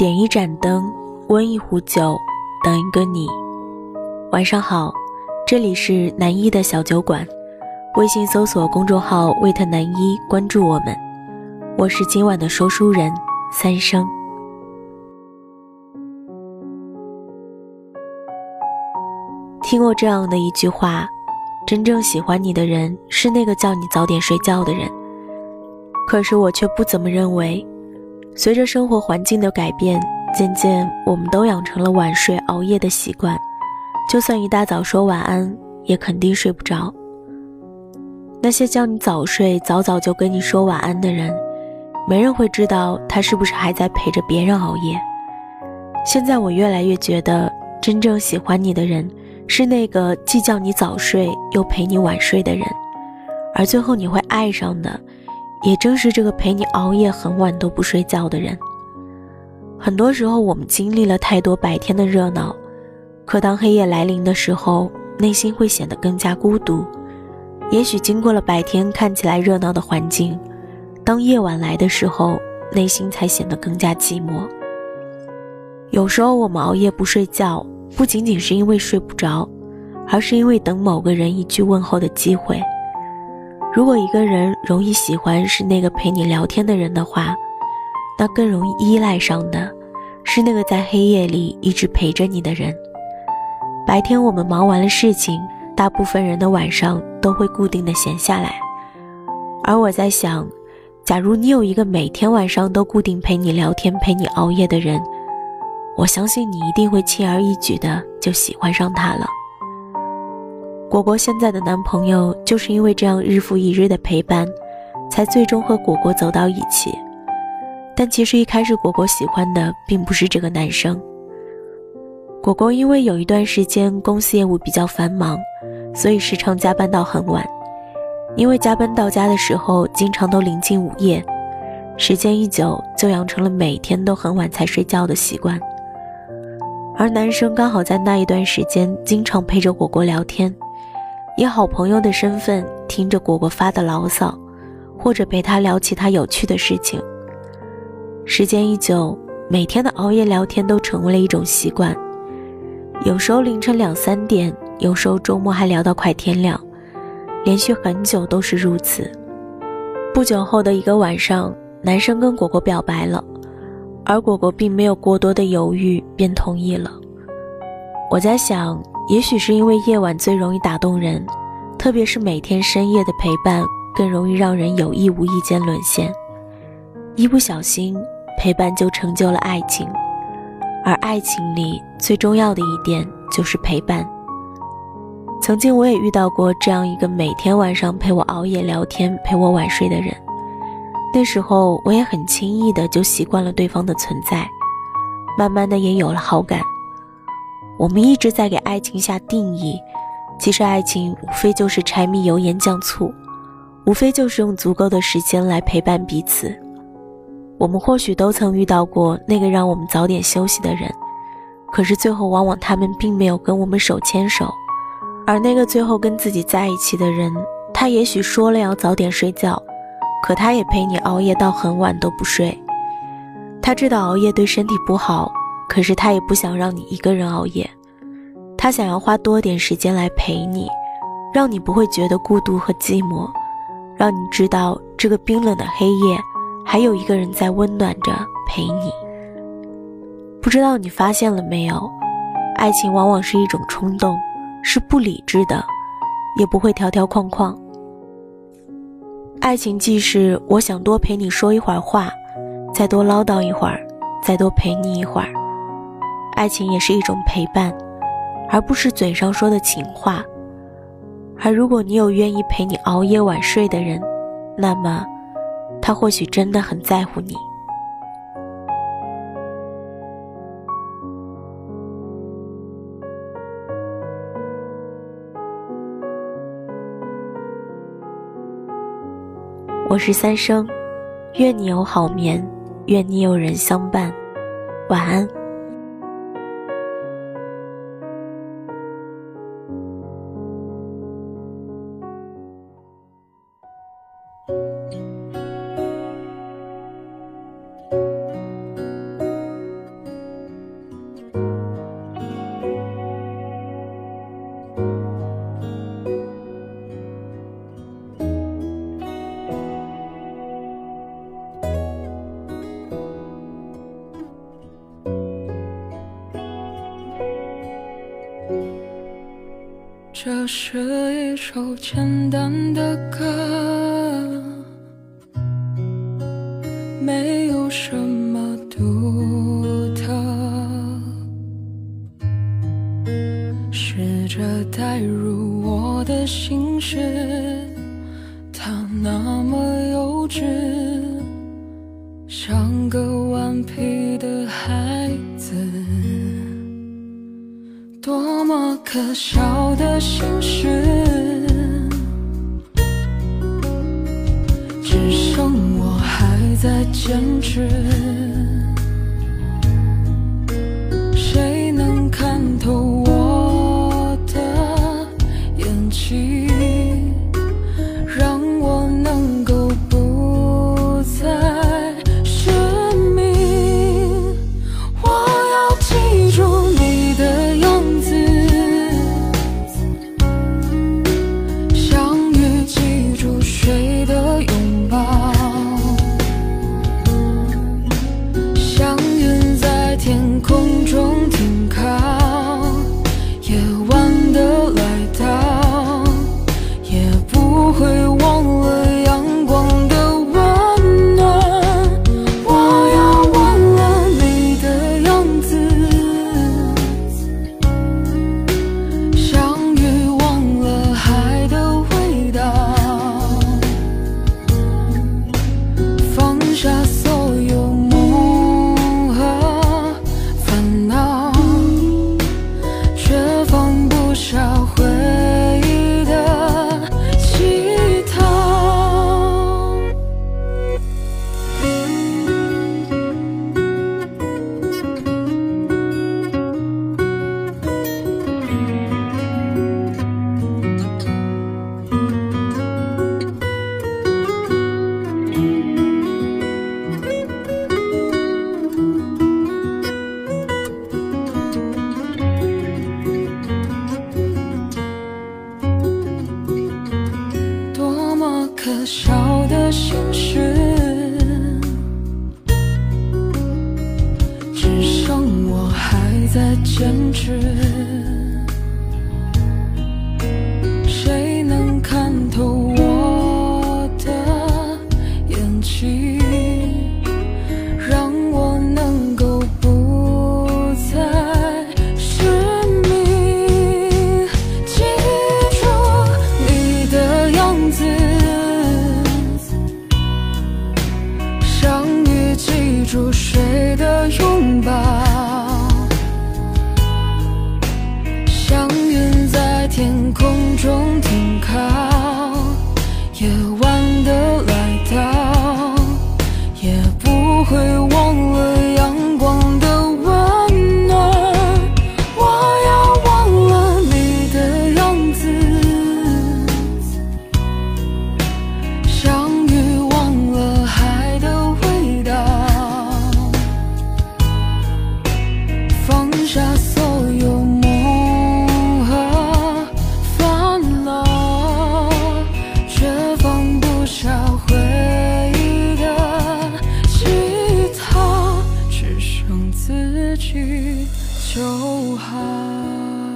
点一盏灯，温一壶酒，等一个你。晚上好，这里是南一的小酒馆。微信搜索公众号“魏特南一”，关注我们。我是今晚的说书人三生。听过这样的一句话：真正喜欢你的人是那个叫你早点睡觉的人。可是我却不怎么认为。随着生活环境的改变，渐渐我们都养成了晚睡熬夜的习惯。就算一大早说晚安，也肯定睡不着。那些叫你早睡、早早就跟你说晚安的人，没人会知道他是不是还在陪着别人熬夜。现在我越来越觉得，真正喜欢你的人，是那个既叫你早睡又陪你晚睡的人，而最后你会爱上的。也正是这个陪你熬夜很晚都不睡觉的人。很多时候，我们经历了太多白天的热闹，可当黑夜来临的时候，内心会显得更加孤独。也许经过了白天看起来热闹的环境，当夜晚来的时候，内心才显得更加寂寞。有时候，我们熬夜不睡觉，不仅仅是因为睡不着，而是因为等某个人一句问候的机会。如果一个人容易喜欢是那个陪你聊天的人的话，那更容易依赖上的，是那个在黑夜里一直陪着你的人。白天我们忙完了事情，大部分人的晚上都会固定的闲下来。而我在想，假如你有一个每天晚上都固定陪你聊天、陪你熬夜的人，我相信你一定会轻而易举的就喜欢上他了。果果现在的男朋友就是因为这样日复一日的陪伴，才最终和果果走到一起。但其实一开始果果喜欢的并不是这个男生。果果因为有一段时间公司业务比较繁忙，所以时常加班到很晚。因为加班到家的时候经常都临近午夜，时间一久就养成了每天都很晚才睡觉的习惯。而男生刚好在那一段时间经常陪着果果聊天。以好朋友的身份听着果果发的牢骚，或者陪他聊其他有趣的事情。时间一久，每天的熬夜聊天都成为了一种习惯。有时候凌晨两三点，有时候周末还聊到快天亮，连续很久都是如此。不久后的一个晚上，男生跟果果表白了，而果果并没有过多的犹豫，便同意了。我在想。也许是因为夜晚最容易打动人，特别是每天深夜的陪伴更容易让人有意无意间沦陷。一不小心，陪伴就成就了爱情，而爱情里最重要的一点就是陪伴。曾经我也遇到过这样一个每天晚上陪我熬夜聊天、陪我晚睡的人，那时候我也很轻易的就习惯了对方的存在，慢慢的也有了好感。我们一直在给爱情下定义，其实爱情无非就是柴米油盐酱醋，无非就是用足够的时间来陪伴彼此。我们或许都曾遇到过那个让我们早点休息的人，可是最后往往他们并没有跟我们手牵手，而那个最后跟自己在一起的人，他也许说了要早点睡觉，可他也陪你熬夜到很晚都不睡。他知道熬夜对身体不好。可是他也不想让你一个人熬夜，他想要花多点时间来陪你，让你不会觉得孤独和寂寞，让你知道这个冰冷的黑夜还有一个人在温暖着陪你。不知道你发现了没有，爱情往往是一种冲动，是不理智的，也不会条条框框。爱情既是我想多陪你说一会儿话，再多唠叨一会儿，再多陪你一会儿。爱情也是一种陪伴，而不是嘴上说的情话。而如果你有愿意陪你熬夜晚睡的人，那么，他或许真的很在乎你。我是三生，愿你有好眠，愿你有人相伴，晚安。是一首简单的可笑的心事只剩我还在坚持。就好。